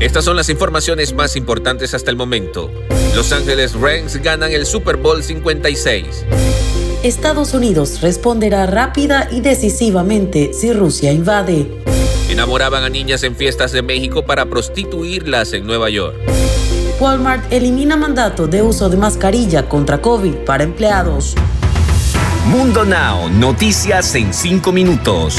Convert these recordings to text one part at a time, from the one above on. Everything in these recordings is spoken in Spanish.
Estas son las informaciones más importantes hasta el momento. Los Ángeles Rams ganan el Super Bowl 56. Estados Unidos responderá rápida y decisivamente si Rusia invade. Enamoraban a niñas en fiestas de México para prostituirlas en Nueva York. Walmart elimina mandato de uso de mascarilla contra COVID para empleados. Mundo Now, noticias en 5 minutos.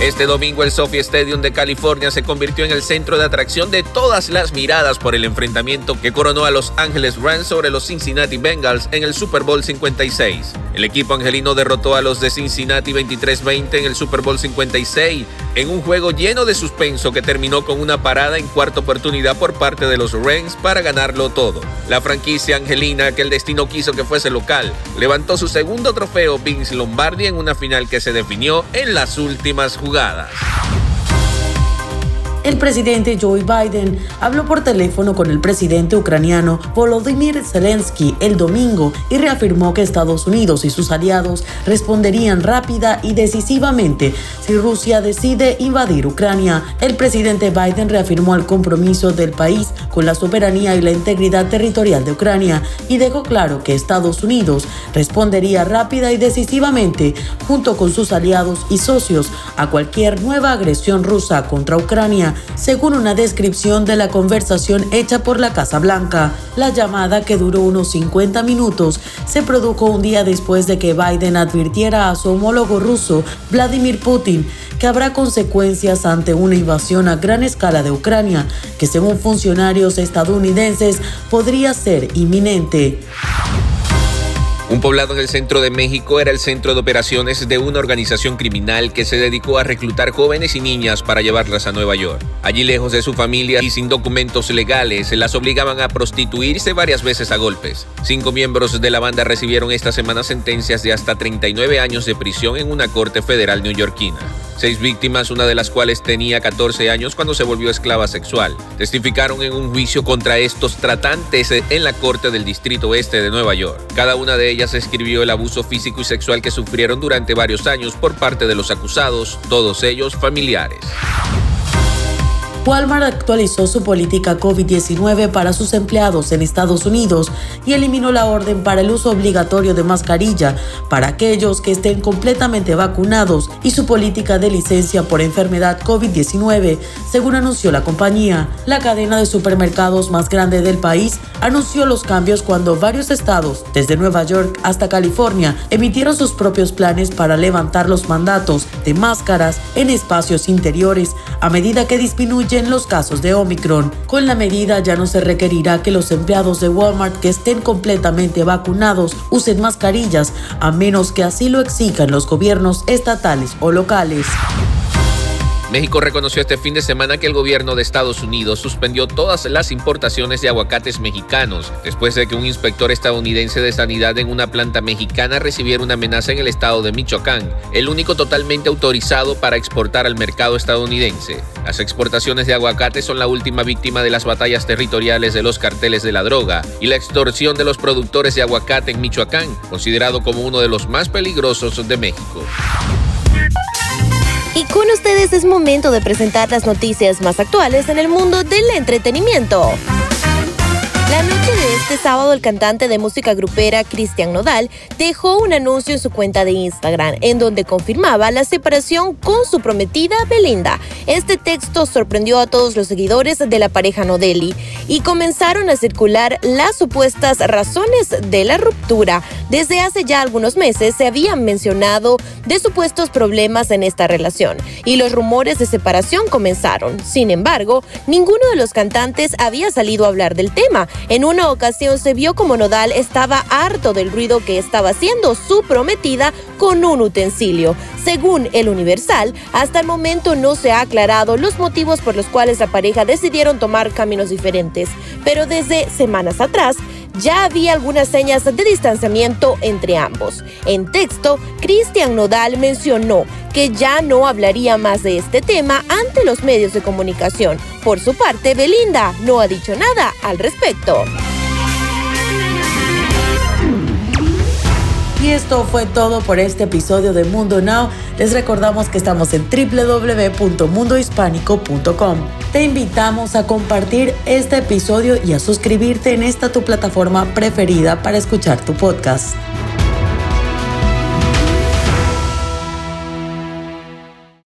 Este domingo el Sophie Stadium de California se convirtió en el centro de atracción de todas las miradas por el enfrentamiento que coronó a Los Ángeles Rams sobre los Cincinnati Bengals en el Super Bowl 56. El equipo angelino derrotó a los de Cincinnati 23-20 en el Super Bowl 56 en un juego lleno de suspenso que terminó con una parada en cuarta oportunidad por parte de los Rams para ganarlo todo. La franquicia angelina, que el destino quiso que fuese local, levantó su segundo trofeo Vince Lombardi en una final que se definió en las últimas jugadas jugadas. El presidente Joe Biden habló por teléfono con el presidente ucraniano Volodymyr Zelensky el domingo y reafirmó que Estados Unidos y sus aliados responderían rápida y decisivamente si Rusia decide invadir Ucrania. El presidente Biden reafirmó el compromiso del país con la soberanía y la integridad territorial de Ucrania y dejó claro que Estados Unidos respondería rápida y decisivamente junto con sus aliados y socios a cualquier nueva agresión rusa contra Ucrania según una descripción de la conversación hecha por la Casa Blanca. La llamada, que duró unos 50 minutos, se produjo un día después de que Biden advirtiera a su homólogo ruso, Vladimir Putin, que habrá consecuencias ante una invasión a gran escala de Ucrania, que según funcionarios estadounidenses podría ser inminente. Un poblado en el centro de México era el centro de operaciones de una organización criminal que se dedicó a reclutar jóvenes y niñas para llevarlas a Nueva York. Allí lejos de su familia y sin documentos legales, las obligaban a prostituirse varias veces a golpes. Cinco miembros de la banda recibieron esta semana sentencias de hasta 39 años de prisión en una corte federal neoyorquina. Seis víctimas, una de las cuales tenía 14 años cuando se volvió esclava sexual, testificaron en un juicio contra estos tratantes en la Corte del Distrito Este de Nueva York. Cada una de ellas escribió el abuso físico y sexual que sufrieron durante varios años por parte de los acusados, todos ellos familiares. Walmart actualizó su política COVID-19 para sus empleados en Estados Unidos y eliminó la orden para el uso obligatorio de mascarilla para aquellos que estén completamente vacunados y su política de licencia por enfermedad COVID-19, según anunció la compañía. La cadena de supermercados más grande del país anunció los cambios cuando varios estados, desde Nueva York hasta California, emitieron sus propios planes para levantar los mandatos de máscaras en espacios interiores a medida que disminuye en los casos de Omicron. Con la medida ya no se requerirá que los empleados de Walmart que estén completamente vacunados usen mascarillas, a menos que así lo exijan los gobiernos estatales o locales. México reconoció este fin de semana que el gobierno de Estados Unidos suspendió todas las importaciones de aguacates mexicanos después de que un inspector estadounidense de sanidad en una planta mexicana recibiera una amenaza en el estado de Michoacán, el único totalmente autorizado para exportar al mercado estadounidense. Las exportaciones de aguacates son la última víctima de las batallas territoriales de los carteles de la droga y la extorsión de los productores de aguacate en Michoacán, considerado como uno de los más peligrosos de México. Y con ustedes es momento de presentar las noticias más actuales en el mundo del entretenimiento. La noche de este sábado, el cantante de música grupera Cristian Nodal dejó un anuncio en su cuenta de Instagram en donde confirmaba la separación con su prometida Belinda. Este texto sorprendió a todos los seguidores de la pareja Nodelli y comenzaron a circular las supuestas razones de la ruptura. Desde hace ya algunos meses se habían mencionado de supuestos problemas en esta relación y los rumores de separación comenzaron. Sin embargo, ninguno de los cantantes había salido a hablar del tema en una ocasión se vio como Nodal estaba harto del ruido que estaba haciendo su prometida con un utensilio. Según el Universal, hasta el momento no se ha aclarado los motivos por los cuales la pareja decidieron tomar caminos diferentes, pero desde semanas atrás ya había algunas señas de distanciamiento entre ambos. En texto, Cristian Nodal mencionó que ya no hablaría más de este tema ante los medios de comunicación. Por su parte, Belinda no ha dicho nada al respecto. Y esto fue todo por este episodio de Mundo Now. Les recordamos que estamos en www.mundohispánico.com. Te invitamos a compartir este episodio y a suscribirte en esta tu plataforma preferida para escuchar tu podcast.